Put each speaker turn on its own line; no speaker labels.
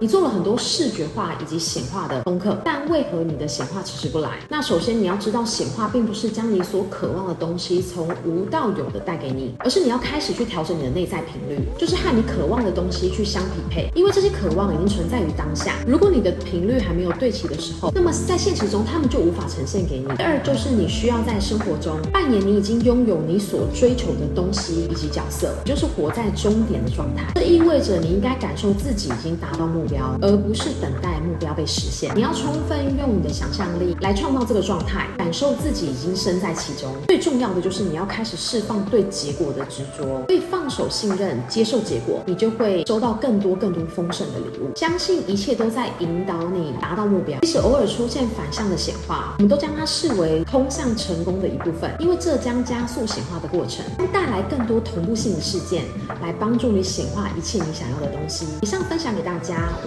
你做了很多视觉化以及显化的功课，但为何你的显化迟迟不来？那首先你要知道，显化并不是将你所渴望的东西从无到有的带给你，而是你要开始去调整你的内在频率，就是和你渴望的东西去相匹配。因为这些渴望已经存在于当下，如果你的频率还没有对齐的时候，那么在现实中他们就无法呈现给你。第二就是你需要在生活中扮演你已经拥有你所追求的东西以及角色，就是活在终点的状态。这意味着你应该感受自己已经达到目标，而不是等待目标被实现。你要充分运用你的想象力来创造这个状态，感受自己已经身在其中。最重要的就是你要开始释放对结果的执着，对放手、信任、接受结果，你就会收到更多更多丰盛的礼物。相信一切都在引导你达到目标，即使偶尔出现反向的显化，我们都将它视为通向成功的一部分，因为这将加速显化的过程，会带来更多同步性的事件，来帮助你显化一切你想要的东西。以上分享给大家。